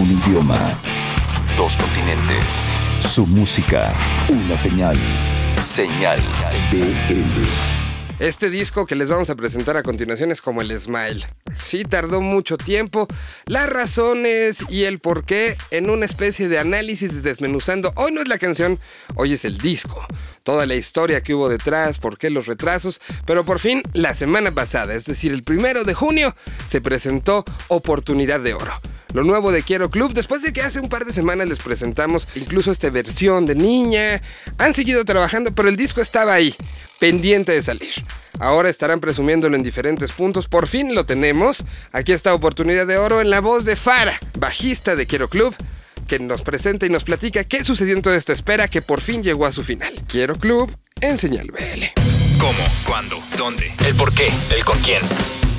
Un idioma. Dos continentes. Su música. Una señal. Señal BL. Este disco que les vamos a presentar a continuación es como el Smile. Sí tardó mucho tiempo, las razones y el por qué en una especie de análisis desmenuzando. Hoy no es la canción, hoy es el disco. Toda la historia que hubo detrás, por qué los retrasos, pero por fin la semana pasada, es decir, el primero de junio, se presentó Oportunidad de Oro. Lo nuevo de Quiero Club, después de que hace un par de semanas les presentamos incluso esta versión de niña, han seguido trabajando, pero el disco estaba ahí pendiente de salir. Ahora estarán presumiéndolo en diferentes puntos. Por fin lo tenemos. Aquí está oportunidad de oro en la voz de Fara, bajista de Quiero Club, que nos presenta y nos platica qué sucedió en toda esta espera que por fin llegó a su final. Quiero Club en Señal BL. ¿Cómo? ¿Cuándo? ¿Dónde? ¿El por qué? ¿El con quién?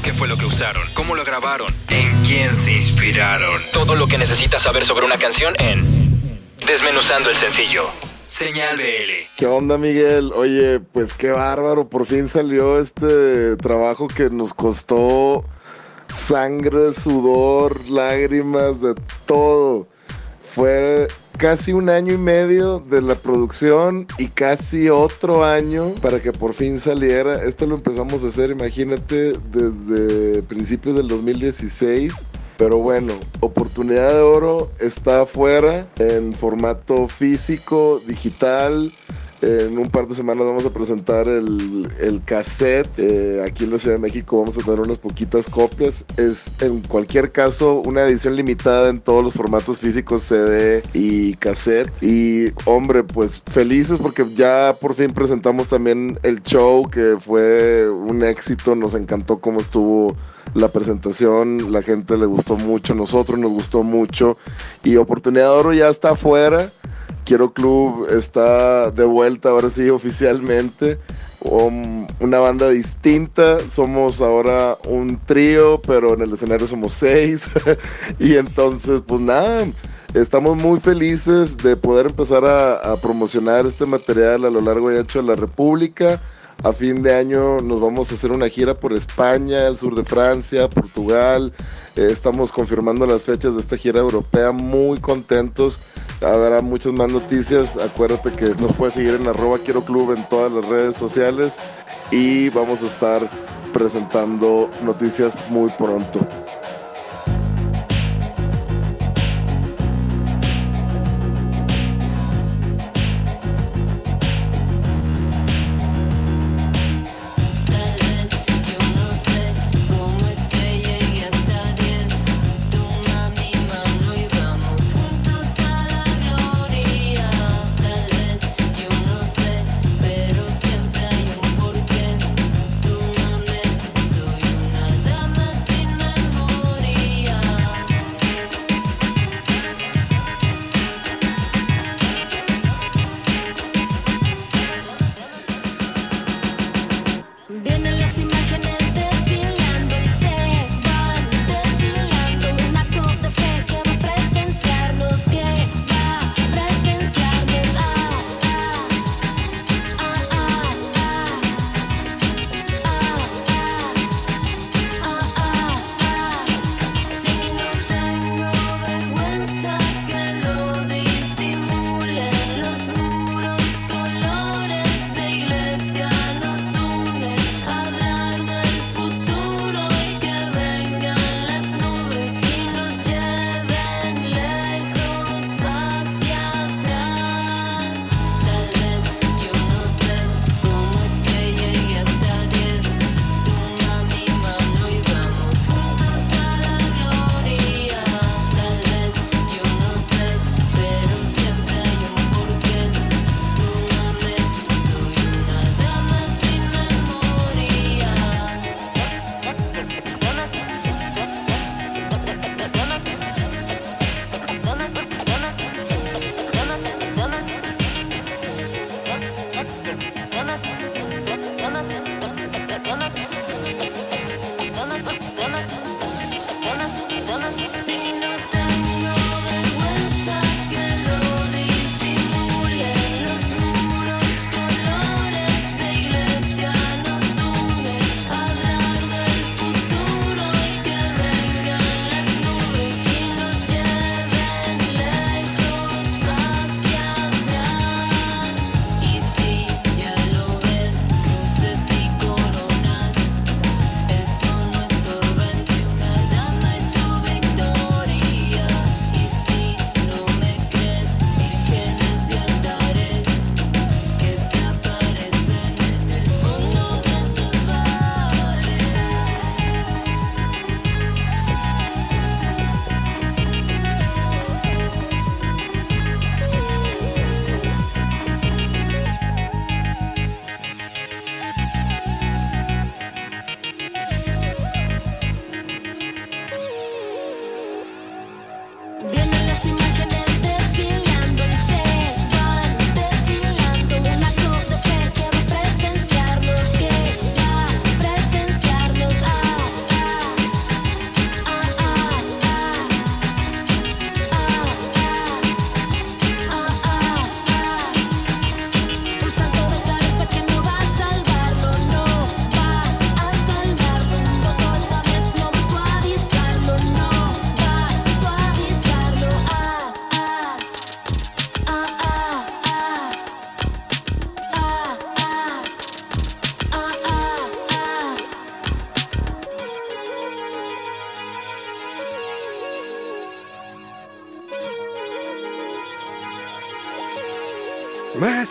¿Qué fue lo que usaron? ¿Cómo lo grabaron? ¿En quién se inspiraron? Todo lo que necesitas saber sobre una canción en Desmenuzando el sencillo. Señal BL. ¿Qué onda, Miguel? Oye, pues qué bárbaro, por fin salió este trabajo que nos costó sangre, sudor, lágrimas, de todo. Fue casi un año y medio de la producción y casi otro año para que por fin saliera. Esto lo empezamos a hacer, imagínate, desde principios del 2016 pero bueno, Oportunidad de Oro está afuera en formato físico, digital. En un par de semanas vamos a presentar el, el cassette. Eh, aquí en la Ciudad de México vamos a tener unas poquitas copias. Es en cualquier caso una edición limitada en todos los formatos físicos, CD y cassette. Y hombre, pues felices porque ya por fin presentamos también el show que fue un éxito. Nos encantó cómo estuvo la presentación, la gente le gustó mucho, nosotros nos gustó mucho y Oportunidad Oro ya está afuera. Quiero Club está de vuelta ahora sí oficialmente. Um, una banda distinta, somos ahora un trío, pero en el escenario somos seis. y entonces, pues nada, estamos muy felices de poder empezar a, a promocionar este material a lo largo y ancho de la República. A fin de año nos vamos a hacer una gira por España, el sur de Francia, Portugal. Eh, estamos confirmando las fechas de esta gira europea, muy contentos. Habrá muchas más noticias. Acuérdate que nos puedes seguir en arroba quiero club en todas las redes sociales y vamos a estar presentando noticias muy pronto.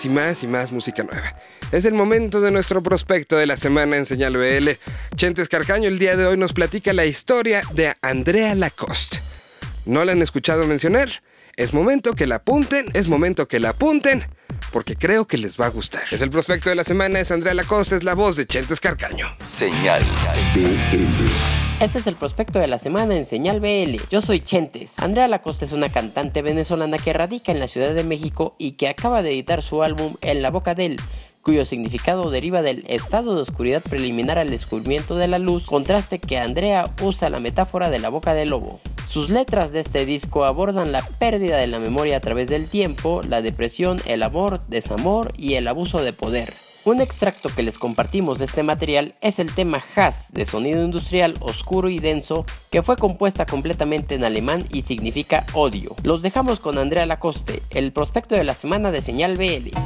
Más y más y más música nueva. Es el momento de nuestro prospecto de la semana en Señal BL. Chentes Carcaño el día de hoy nos platica la historia de Andrea Lacoste. ¿No la han escuchado mencionar? Es momento que la apunten, es momento que la apunten, porque creo que les va a gustar. Es el prospecto de la semana, es Andrea Lacoste, es la voz de Chentes Carcaño. Señal BL. Este es el prospecto de la semana en Señal BL. Yo soy Chentes. Andrea Lacoste es una cantante venezolana que radica en la Ciudad de México y que acaba de editar su álbum En la boca de él, cuyo significado deriva del estado de oscuridad preliminar al descubrimiento de la luz, contraste que Andrea usa la metáfora de la boca del lobo. Sus letras de este disco abordan la pérdida de la memoria a través del tiempo, la depresión, el amor, desamor y el abuso de poder. Un extracto que les compartimos de este material es el tema Hass de sonido industrial oscuro y denso que fue compuesta completamente en alemán y significa odio. Los dejamos con Andrea Lacoste, el prospecto de la semana de Señal BL.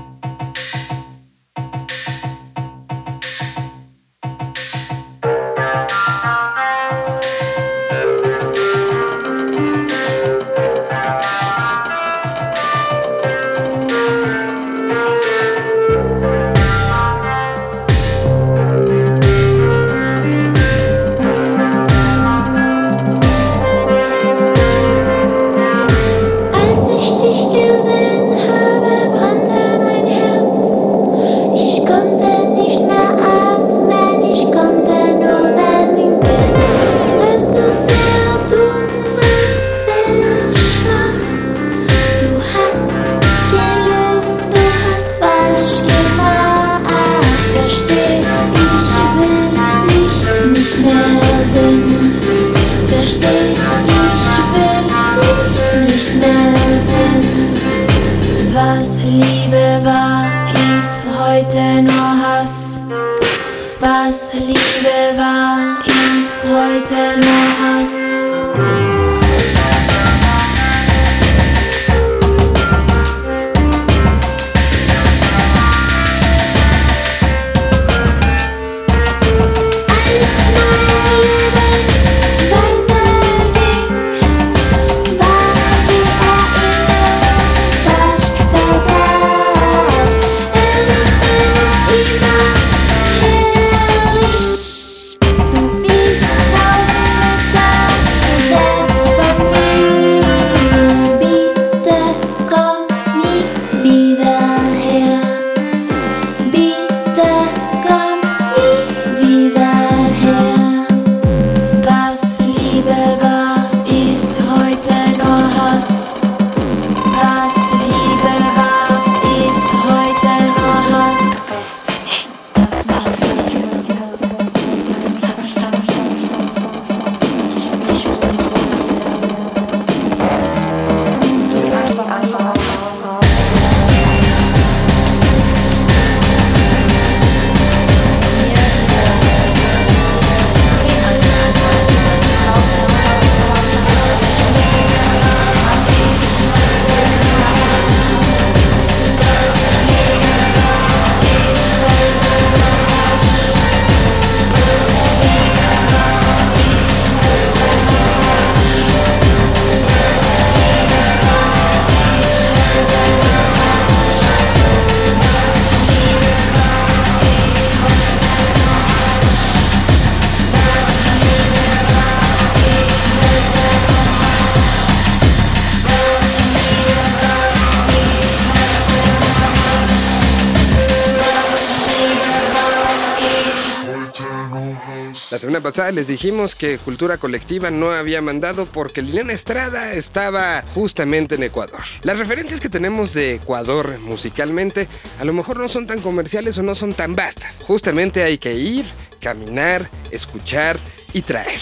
Pasada les dijimos que Cultura Colectiva no había mandado porque Liliana Estrada estaba justamente en Ecuador. Las referencias que tenemos de Ecuador musicalmente a lo mejor no son tan comerciales o no son tan vastas. Justamente hay que ir, caminar, escuchar y traer.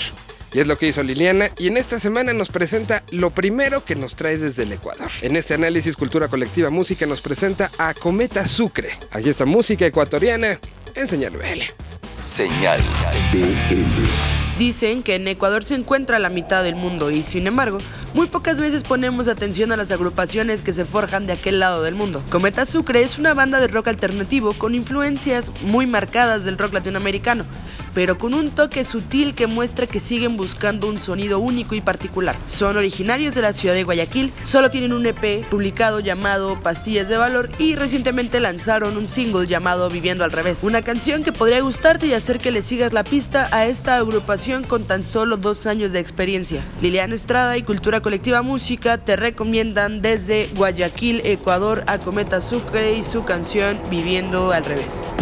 Y es lo que hizo Liliana y en esta semana nos presenta lo primero que nos trae desde el Ecuador. En este análisis Cultura Colectiva Música nos presenta a Cometa Sucre. Aquí está música ecuatoriana en Señal Señal BL. Dicen que en Ecuador se encuentra la mitad del mundo y sin embargo, muy pocas veces ponemos atención a las agrupaciones que se forjan de aquel lado del mundo. Cometa Sucre es una banda de rock alternativo con influencias muy marcadas del rock latinoamericano, pero con un toque sutil que muestra que siguen buscando un sonido único y particular. Son originarios de la ciudad de Guayaquil, solo tienen un EP publicado llamado Pastillas de Valor y recientemente lanzaron un single llamado Viviendo al Revés, una canción que podría gustarte y hacer que le sigas la pista a esta agrupación con tan solo dos años de experiencia. Liliana Estrada y Cultura Colectiva Música te recomiendan desde Guayaquil, Ecuador a Cometa Sucre y su canción Viviendo al Revés.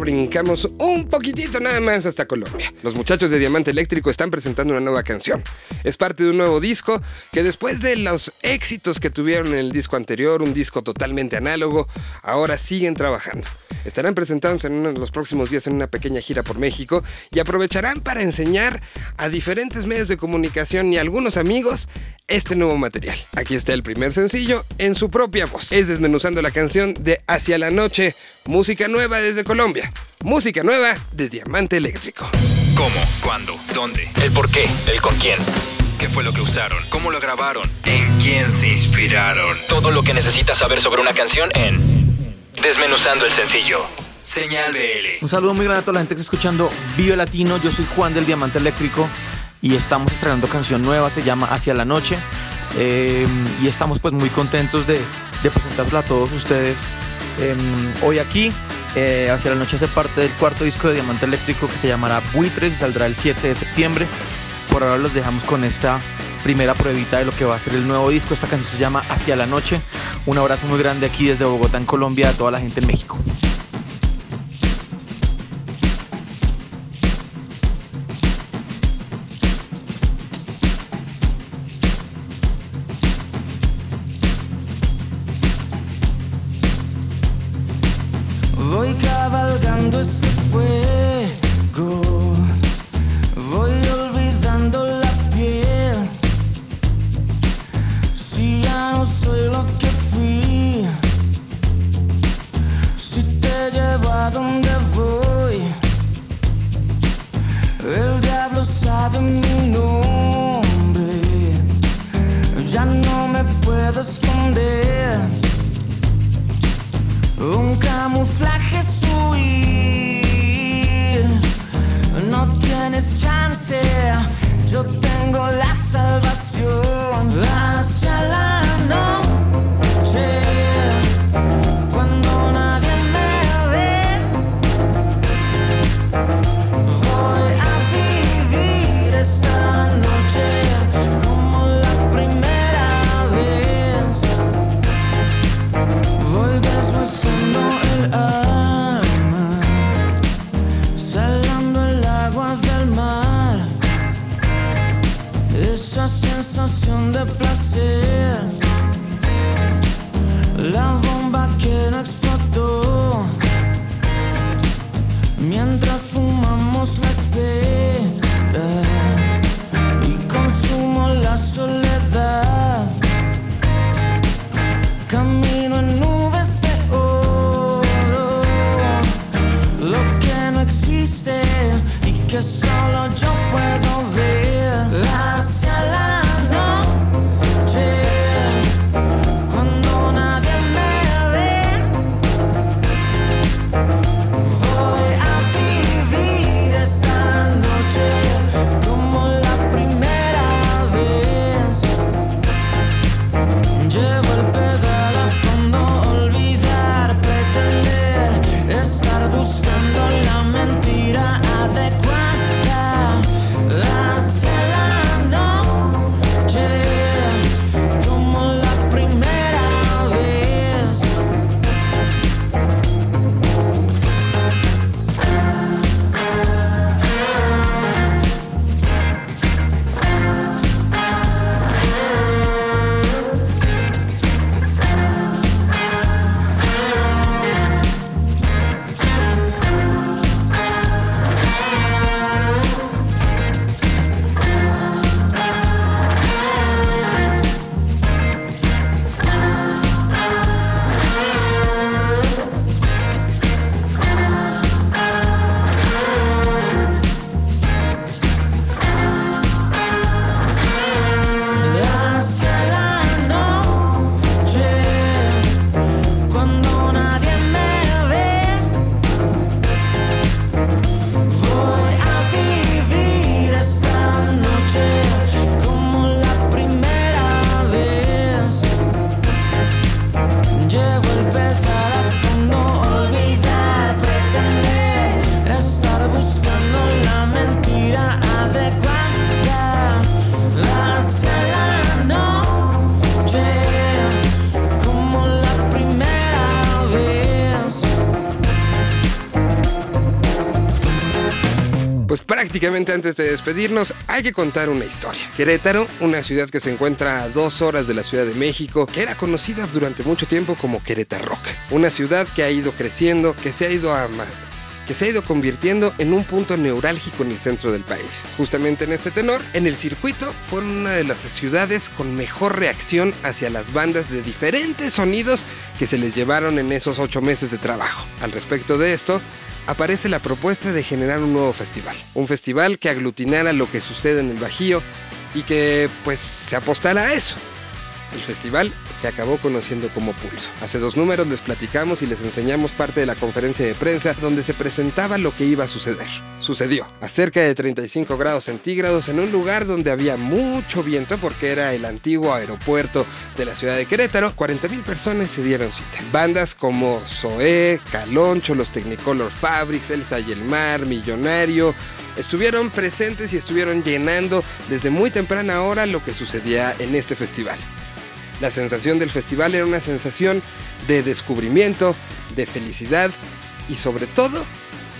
Brincamos un poquitito nada más hasta Colombia. Los muchachos de Diamante Eléctrico están presentando una nueva canción. Es parte de un nuevo disco que después de los éxitos que tuvieron en el disco anterior, un disco totalmente análogo, ahora siguen trabajando. Estarán presentándose en uno de los próximos días en una pequeña gira por México y aprovecharán para enseñar a diferentes medios de comunicación y a algunos amigos este nuevo material. Aquí está el primer sencillo en su propia voz. Es desmenuzando la canción de Hacia la Noche, música nueva desde Colombia. Música nueva de Diamante Eléctrico. ¿Cómo? ¿Cuándo? ¿Dónde? ¿El por qué? ¿El con quién? ¿Qué fue lo que usaron? ¿Cómo lo grabaron? ¿En quién se inspiraron? Todo lo que necesitas saber sobre una canción en Desmenuzando el sencillo. Señal BL. Un saludo muy grande a toda la gente que está escuchando Vive Latino. Yo soy Juan del Diamante Eléctrico y estamos estrenando canción nueva, se llama Hacia la Noche. Eh, y estamos pues muy contentos de, presentársela a todos ustedes eh, hoy aquí. Eh, Hacia la Noche hace parte del cuarto disco de Diamante Eléctrico que se llamará Buitres y saldrá el 7 de septiembre. Por ahora los dejamos con esta primera pruebita de lo que va a ser el nuevo disco. Esta canción se llama Hacia la Noche. Un abrazo muy grande aquí desde Bogotá, en Colombia, a toda la gente en México. cavalcando prácticamente antes de despedirnos hay que contar una historia. Querétaro, una ciudad que se encuentra a dos horas de la Ciudad de México, que era conocida durante mucho tiempo como Querétaro. Una ciudad que ha ido creciendo, que se ha ido a que se ha ido convirtiendo en un punto neurálgico en el centro del país. Justamente en este tenor, en el circuito fueron una de las ciudades con mejor reacción hacia las bandas de diferentes sonidos que se les llevaron en esos ocho meses de trabajo. Al respecto de esto, aparece la propuesta de generar un nuevo festival. Un festival que aglutinara lo que sucede en el Bajío y que pues se apostara a eso. El festival se acabó conociendo como Pulso. Hace dos números les platicamos y les enseñamos parte de la conferencia de prensa donde se presentaba lo que iba a suceder. Sucedió a cerca de 35 grados centígrados en un lugar donde había mucho viento porque era el antiguo aeropuerto de la ciudad de Querétaro. 40.000 personas se dieron cita. Bandas como Zoé, Caloncho, los Technicolor Fabrics, Elsa y el Mar, Millonario, estuvieron presentes y estuvieron llenando desde muy temprana hora lo que sucedía en este festival. La sensación del festival era una sensación de descubrimiento, de felicidad y sobre todo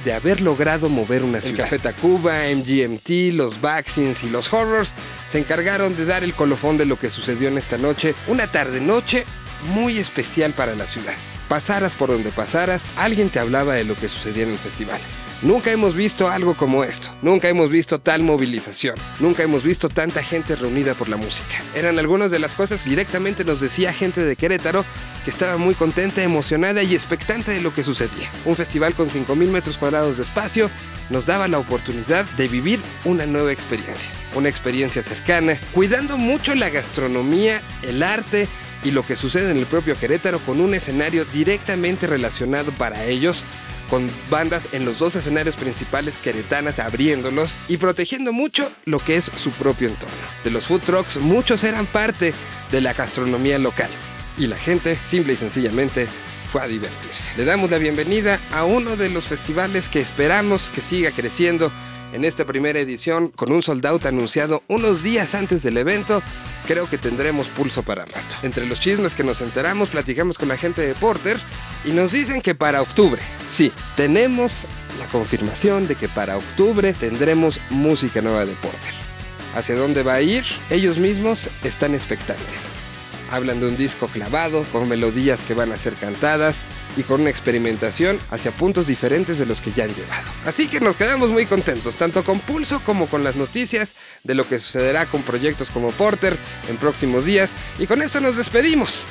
de haber logrado mover una ciudad. El Café Tacuba, MGMT, los Vaccines y los Horrors se encargaron de dar el colofón de lo que sucedió en esta noche, una tarde-noche muy especial para la ciudad. Pasaras por donde pasaras, alguien te hablaba de lo que sucedía en el festival. Nunca hemos visto algo como esto, nunca hemos visto tal movilización, nunca hemos visto tanta gente reunida por la música. Eran algunas de las cosas que directamente nos decía gente de Querétaro que estaba muy contenta, emocionada y expectante de lo que sucedía. Un festival con 5.000 metros cuadrados de espacio nos daba la oportunidad de vivir una nueva experiencia, una experiencia cercana, cuidando mucho la gastronomía, el arte, y lo que sucede en el propio Querétaro con un escenario directamente relacionado para ellos con bandas en los dos escenarios principales queretanas abriéndolos y protegiendo mucho lo que es su propio entorno. De los food trucks, muchos eran parte de la gastronomía local y la gente simple y sencillamente fue a divertirse. Le damos la bienvenida a uno de los festivales que esperamos que siga creciendo en esta primera edición con un sold out anunciado unos días antes del evento. Creo que tendremos pulso para rato. Entre los chismes que nos enteramos, platicamos con la gente de Porter y nos dicen que para octubre, sí, tenemos la confirmación de que para octubre tendremos música nueva de Porter. ¿Hacia dónde va a ir? Ellos mismos están expectantes. Hablan de un disco clavado, con melodías que van a ser cantadas y con una experimentación hacia puntos diferentes de los que ya han llevado. Así que nos quedamos muy contentos, tanto con Pulso como con las noticias de lo que sucederá con proyectos como Porter en próximos días. Y con esto nos despedimos.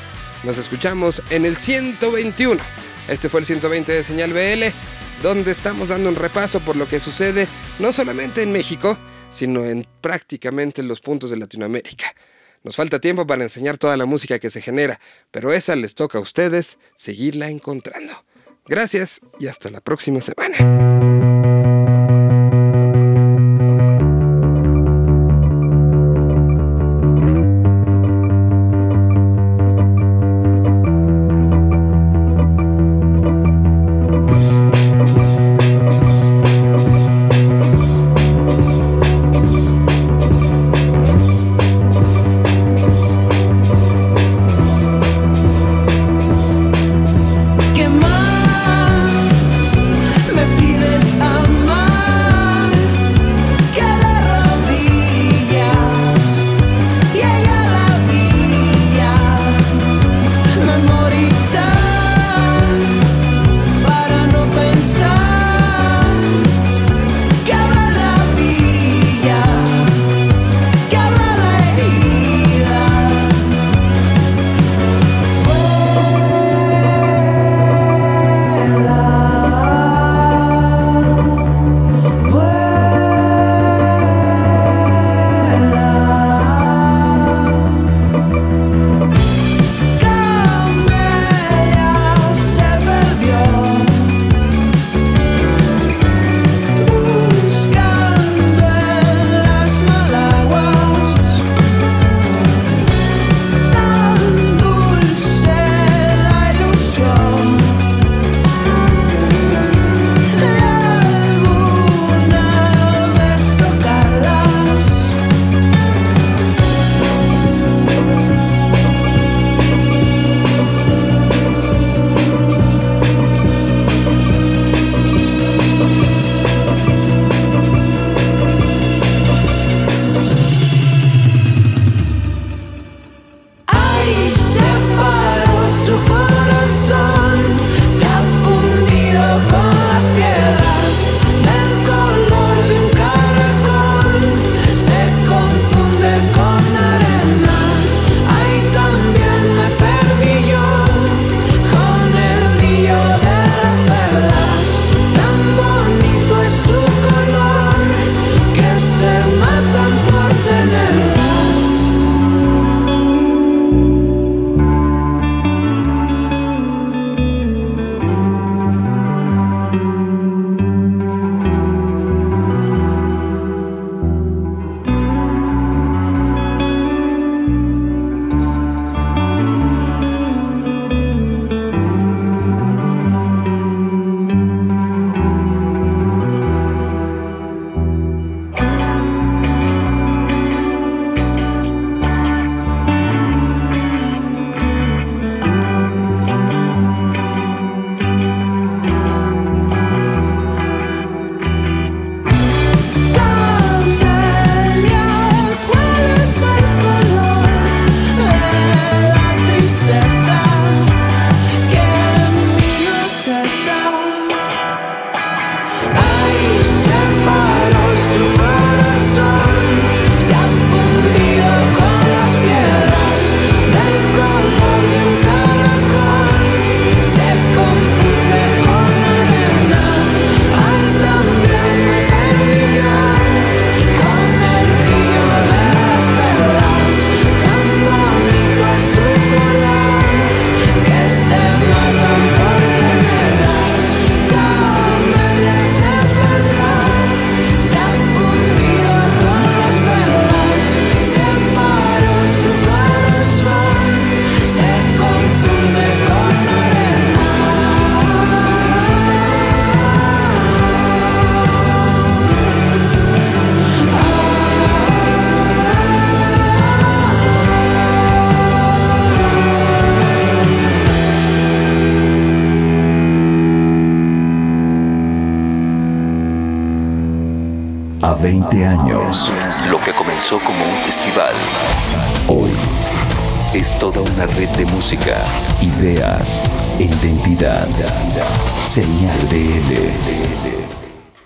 Nos escuchamos en el 121. Este fue el 120 de Señal BL, donde estamos dando un repaso por lo que sucede no solamente en México, sino en prácticamente los puntos de Latinoamérica. Nos falta tiempo para enseñar toda la música que se genera, pero esa les toca a ustedes seguirla encontrando. Gracias y hasta la próxima semana. Música, ideas identidad. Señal BL.